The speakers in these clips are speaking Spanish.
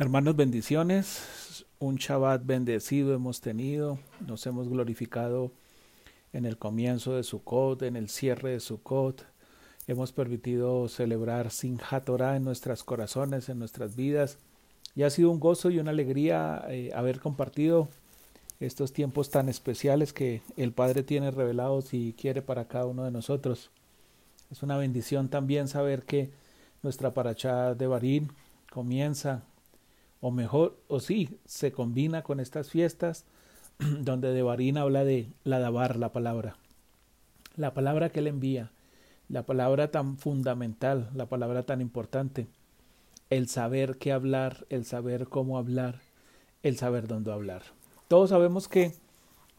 Hermanos, bendiciones. Un Shabbat bendecido hemos tenido. Nos hemos glorificado en el comienzo de Sukkot, en el cierre de Sukkot. Hemos permitido celebrar sin Torah en nuestros corazones, en nuestras vidas. Y ha sido un gozo y una alegría eh, haber compartido estos tiempos tan especiales que el Padre tiene revelados y quiere para cada uno de nosotros. Es una bendición también saber que nuestra paracha de Barín comienza o mejor, o sí, se combina con estas fiestas donde Devarín habla de la dabar, la palabra, la palabra que él envía, la palabra tan fundamental, la palabra tan importante, el saber qué hablar, el saber cómo hablar, el saber dónde hablar. Todos sabemos que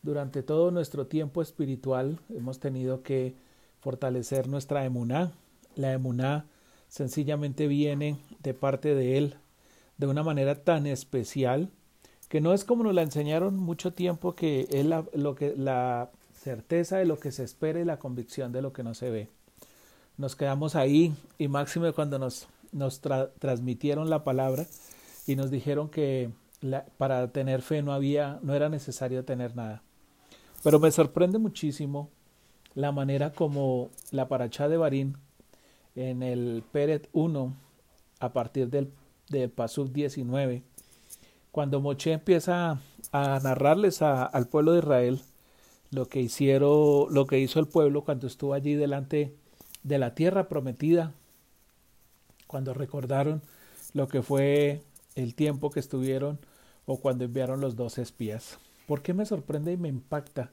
durante todo nuestro tiempo espiritual hemos tenido que fortalecer nuestra emuná. La emuná sencillamente viene de parte de él, de una manera tan especial que no es como nos la enseñaron mucho tiempo que es la, lo que, la certeza de lo que se espera y la convicción de lo que no se ve. Nos quedamos ahí y máximo cuando nos, nos transmitieron la palabra y nos dijeron que para tener fe no había, no era necesario tener nada. Pero me sorprende muchísimo la manera como la paracha de Barín en el Peret 1, a partir del de Pasuk 19, cuando Moche empieza a narrarles al pueblo de Israel lo que hizo el pueblo cuando estuvo allí delante de la tierra prometida, cuando recordaron lo que fue el tiempo que estuvieron o cuando enviaron los dos espías. ¿Por qué me sorprende y me impacta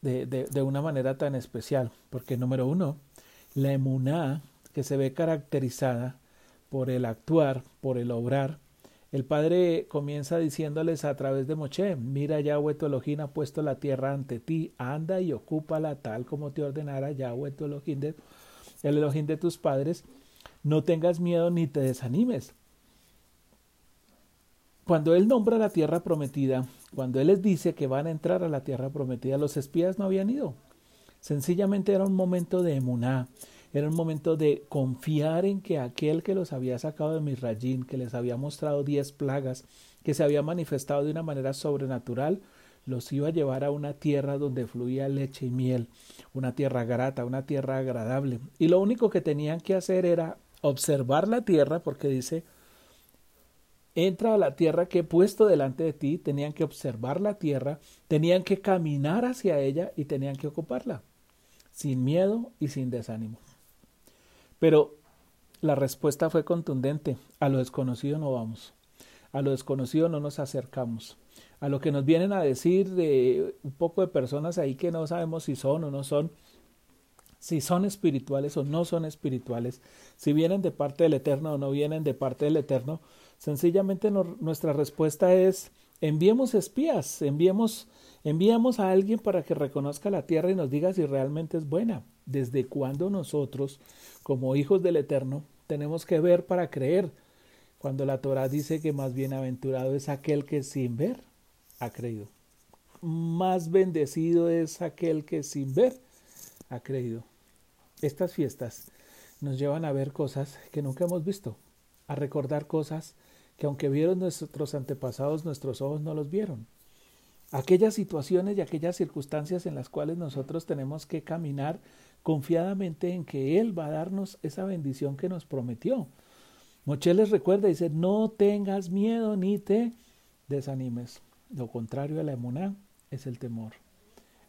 de, de una manera tan especial? Porque número uno, la emuná que se ve caracterizada por el actuar, por el obrar. El Padre comienza diciéndoles a través de Moche, mira Yahweh tu ha puesto la tierra ante ti, anda y ocúpala tal como te ordenara Yahweh tu de, el Elohim de tus padres, no tengas miedo ni te desanimes. Cuando Él nombra la tierra prometida, cuando Él les dice que van a entrar a la tierra prometida, los espías no habían ido. Sencillamente era un momento de emuná, era un momento de confiar en que aquel que los había sacado de Misrayín, que les había mostrado diez plagas, que se había manifestado de una manera sobrenatural, los iba a llevar a una tierra donde fluía leche y miel, una tierra grata, una tierra agradable. Y lo único que tenían que hacer era observar la tierra, porque dice, entra a la tierra que he puesto delante de ti, tenían que observar la tierra, tenían que caminar hacia ella y tenían que ocuparla, sin miedo y sin desánimo. Pero la respuesta fue contundente. A lo desconocido no vamos. A lo desconocido no nos acercamos. A lo que nos vienen a decir de un poco de personas ahí que no sabemos si son o no son, si son espirituales o no son espirituales, si vienen de parte del Eterno o no vienen de parte del Eterno, sencillamente nuestra respuesta es enviemos espías, enviemos, enviamos a alguien para que reconozca la tierra y nos diga si realmente es buena. ¿Desde cuándo nosotros como hijos del Eterno, tenemos que ver para creer. Cuando la Torah dice que más bienaventurado es aquel que sin ver ha creído. Más bendecido es aquel que sin ver ha creído. Estas fiestas nos llevan a ver cosas que nunca hemos visto, a recordar cosas que aunque vieron nuestros antepasados, nuestros ojos no los vieron. Aquellas situaciones y aquellas circunstancias en las cuales nosotros tenemos que caminar confiadamente en que Él va a darnos esa bendición que nos prometió. Moche les recuerda, dice, no tengas miedo ni te desanimes. Lo contrario a la emuná es el temor.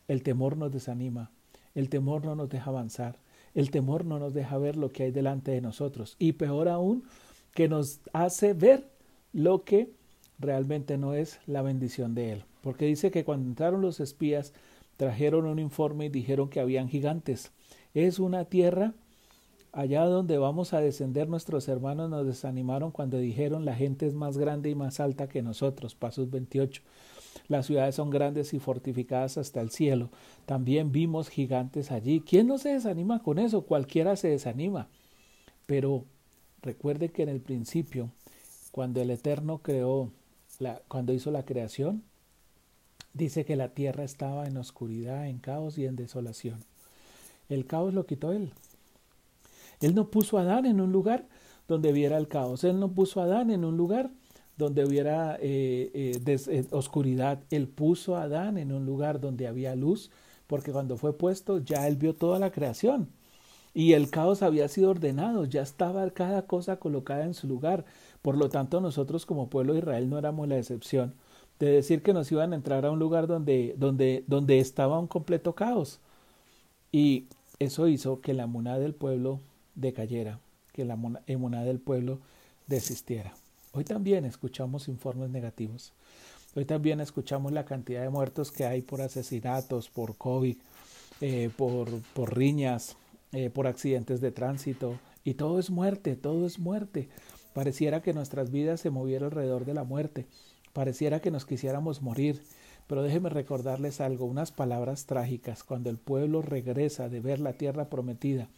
El temor nos desanima, el temor no nos deja avanzar, el temor no nos deja ver lo que hay delante de nosotros y peor aún, que nos hace ver lo que realmente no es la bendición de Él. Porque dice que cuando entraron los espías, trajeron un informe y dijeron que habían gigantes. Es una tierra allá donde vamos a descender nuestros hermanos nos desanimaron cuando dijeron la gente es más grande y más alta que nosotros, Pasos 28. Las ciudades son grandes y fortificadas hasta el cielo. También vimos gigantes allí. ¿Quién no se desanima con eso? Cualquiera se desanima. Pero recuerde que en el principio, cuando el Eterno creó, cuando hizo la creación, dice que la tierra estaba en oscuridad, en caos y en desolación. El caos lo quitó él. Él no puso a Adán en un lugar donde viera el caos. Él no puso a Adán en un lugar donde hubiera eh, eh, oscuridad. Él puso a Adán en un lugar donde había luz, porque cuando fue puesto ya él vio toda la creación. Y el caos había sido ordenado, ya estaba cada cosa colocada en su lugar. Por lo tanto, nosotros como pueblo de Israel no éramos la excepción de decir que nos iban a entrar a un lugar donde, donde, donde estaba un completo caos. Y eso hizo que la emuná del pueblo decayera, que la emuná del pueblo desistiera. Hoy también escuchamos informes negativos. Hoy también escuchamos la cantidad de muertos que hay por asesinatos, por COVID, eh, por, por riñas, eh, por accidentes de tránsito. Y todo es muerte, todo es muerte. Pareciera que nuestras vidas se movieran alrededor de la muerte. Pareciera que nos quisiéramos morir, pero déjenme recordarles algo, unas palabras trágicas. Cuando el pueblo regresa de ver la tierra prometida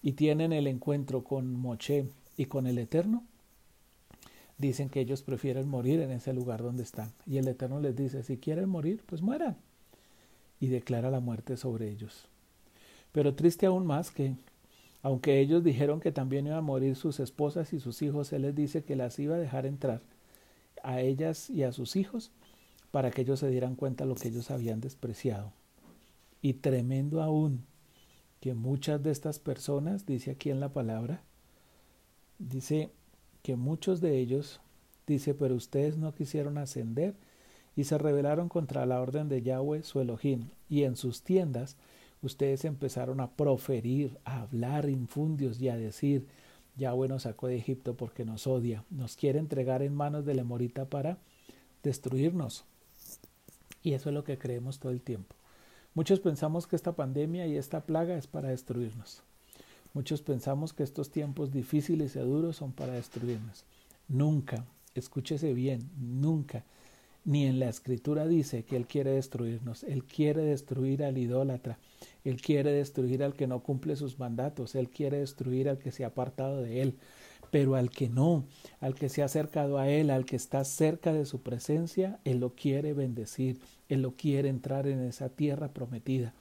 y tienen el encuentro con Moche y con el Eterno, dicen que ellos prefieren morir en ese lugar donde están. Y el Eterno les dice, si quieren morir, pues mueran. Y declara la muerte sobre ellos. Pero triste aún más que, aunque ellos dijeron que también iban a morir sus esposas y sus hijos, Él les dice que las iba a dejar entrar a ellas y a sus hijos para que ellos se dieran cuenta de lo que ellos habían despreciado. Y tremendo aún que muchas de estas personas, dice aquí en la palabra, dice que muchos de ellos, dice, pero ustedes no quisieron ascender y se rebelaron contra la orden de Yahweh, su Elohim, y en sus tiendas ustedes empezaron a proferir, a hablar infundios y a decir, Yahweh nos sacó de Egipto porque nos odia, nos quiere entregar en manos de Lemorita para destruirnos. Y eso es lo que creemos todo el tiempo. Muchos pensamos que esta pandemia y esta plaga es para destruirnos. Muchos pensamos que estos tiempos difíciles y duros son para destruirnos. Nunca, escúchese bien, nunca, ni en la escritura dice que Él quiere destruirnos. Él quiere destruir al idólatra, él quiere destruir al que no cumple sus mandatos, Él quiere destruir al que se ha apartado de Él, pero al que no, al que se ha acercado a Él, al que está cerca de su presencia, Él lo quiere bendecir, Él lo quiere entrar en esa tierra prometida.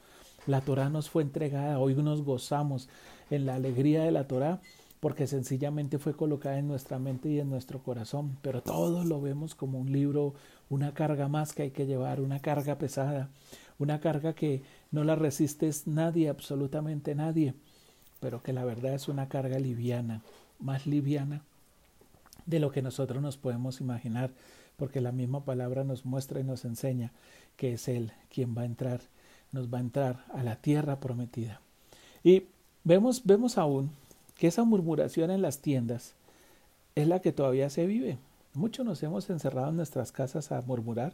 La Torah nos fue entregada, hoy nos gozamos en la alegría de la Torah porque sencillamente fue colocada en nuestra mente y en nuestro corazón, pero todos lo vemos como un libro, una carga más que hay que llevar, una carga pesada, una carga que no la resistes nadie, absolutamente nadie, pero que la verdad es una carga liviana, más liviana de lo que nosotros nos podemos imaginar, porque la misma palabra nos muestra y nos enseña que es Él quien va a entrar, nos va a entrar a la tierra prometida. Y vemos, vemos aún que esa murmuración en las tiendas es la que todavía se vive. Muchos nos hemos encerrado en nuestras casas a murmurar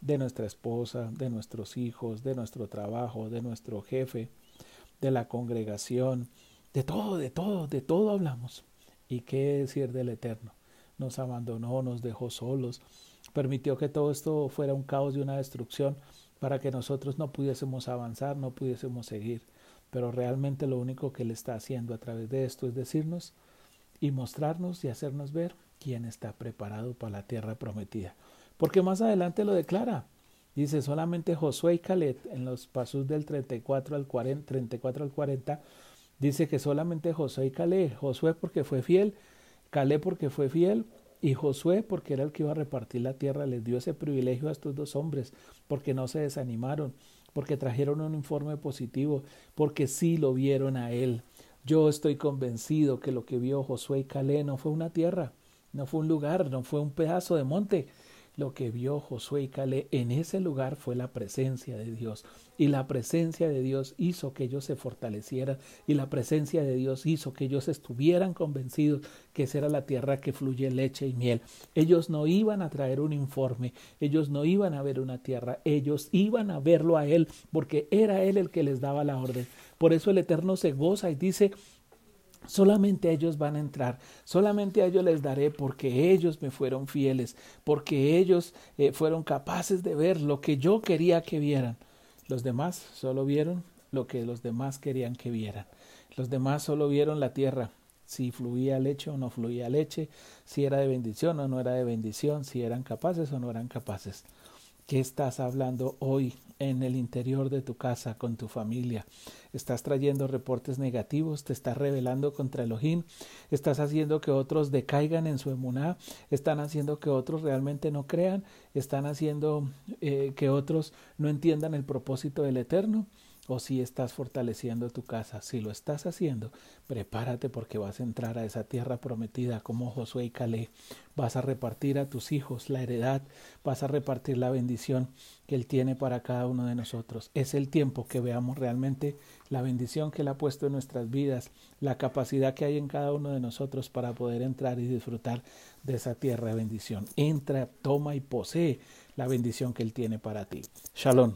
de nuestra esposa, de nuestros hijos, de nuestro trabajo, de nuestro jefe, de la congregación, de todo, de todo, de todo hablamos. ¿Y qué decir del Eterno? Nos abandonó, nos dejó solos, permitió que todo esto fuera un caos y una destrucción para que nosotros no pudiésemos avanzar, no pudiésemos seguir. Pero realmente lo único que Él está haciendo a través de esto es decirnos y mostrarnos y hacernos ver quién está preparado para la tierra prometida. Porque más adelante lo declara. Dice solamente Josué y Caleb en los pasos del 34 al 40, 34 al 40 dice que solamente Josué y Caleb, Josué porque fue fiel, Caleb porque fue fiel y Josué porque era el que iba a repartir la tierra, les dio ese privilegio a estos dos hombres porque no se desanimaron, porque trajeron un informe positivo, porque sí lo vieron a él. Yo estoy convencido que lo que vio Josué y Calé no fue una tierra, no fue un lugar, no fue un pedazo de monte, lo que vio Josué y Calé en ese lugar fue la presencia de Dios. Y la presencia de Dios hizo que ellos se fortalecieran y la presencia de Dios hizo que ellos estuvieran convencidos que esa era la tierra que fluye leche y miel. Ellos no iban a traer un informe, ellos no iban a ver una tierra, ellos iban a verlo a Él porque era Él el que les daba la orden. Por eso el Eterno se goza y dice, Solamente ellos van a entrar, solamente a ellos les daré porque ellos me fueron fieles, porque ellos eh, fueron capaces de ver lo que yo quería que vieran. Los demás solo vieron lo que los demás querían que vieran. Los demás solo vieron la tierra, si fluía leche o no fluía leche, si era de bendición o no era de bendición, si eran capaces o no eran capaces. ¿Qué estás hablando hoy en el interior de tu casa con tu familia? ¿Estás trayendo reportes negativos? ¿Te estás rebelando contra Elohim? ¿Estás haciendo que otros decaigan en su emuná? ¿Están haciendo que otros realmente no crean? ¿Están haciendo eh, que otros no entiendan el propósito del Eterno? O si estás fortaleciendo tu casa. Si lo estás haciendo, prepárate porque vas a entrar a esa tierra prometida como Josué y Calé. Vas a repartir a tus hijos la heredad, vas a repartir la bendición que Él tiene para cada uno de nosotros. Es el tiempo que veamos realmente la bendición que Él ha puesto en nuestras vidas, la capacidad que hay en cada uno de nosotros para poder entrar y disfrutar de esa tierra de bendición. Entra, toma y posee la bendición que Él tiene para ti. Shalom.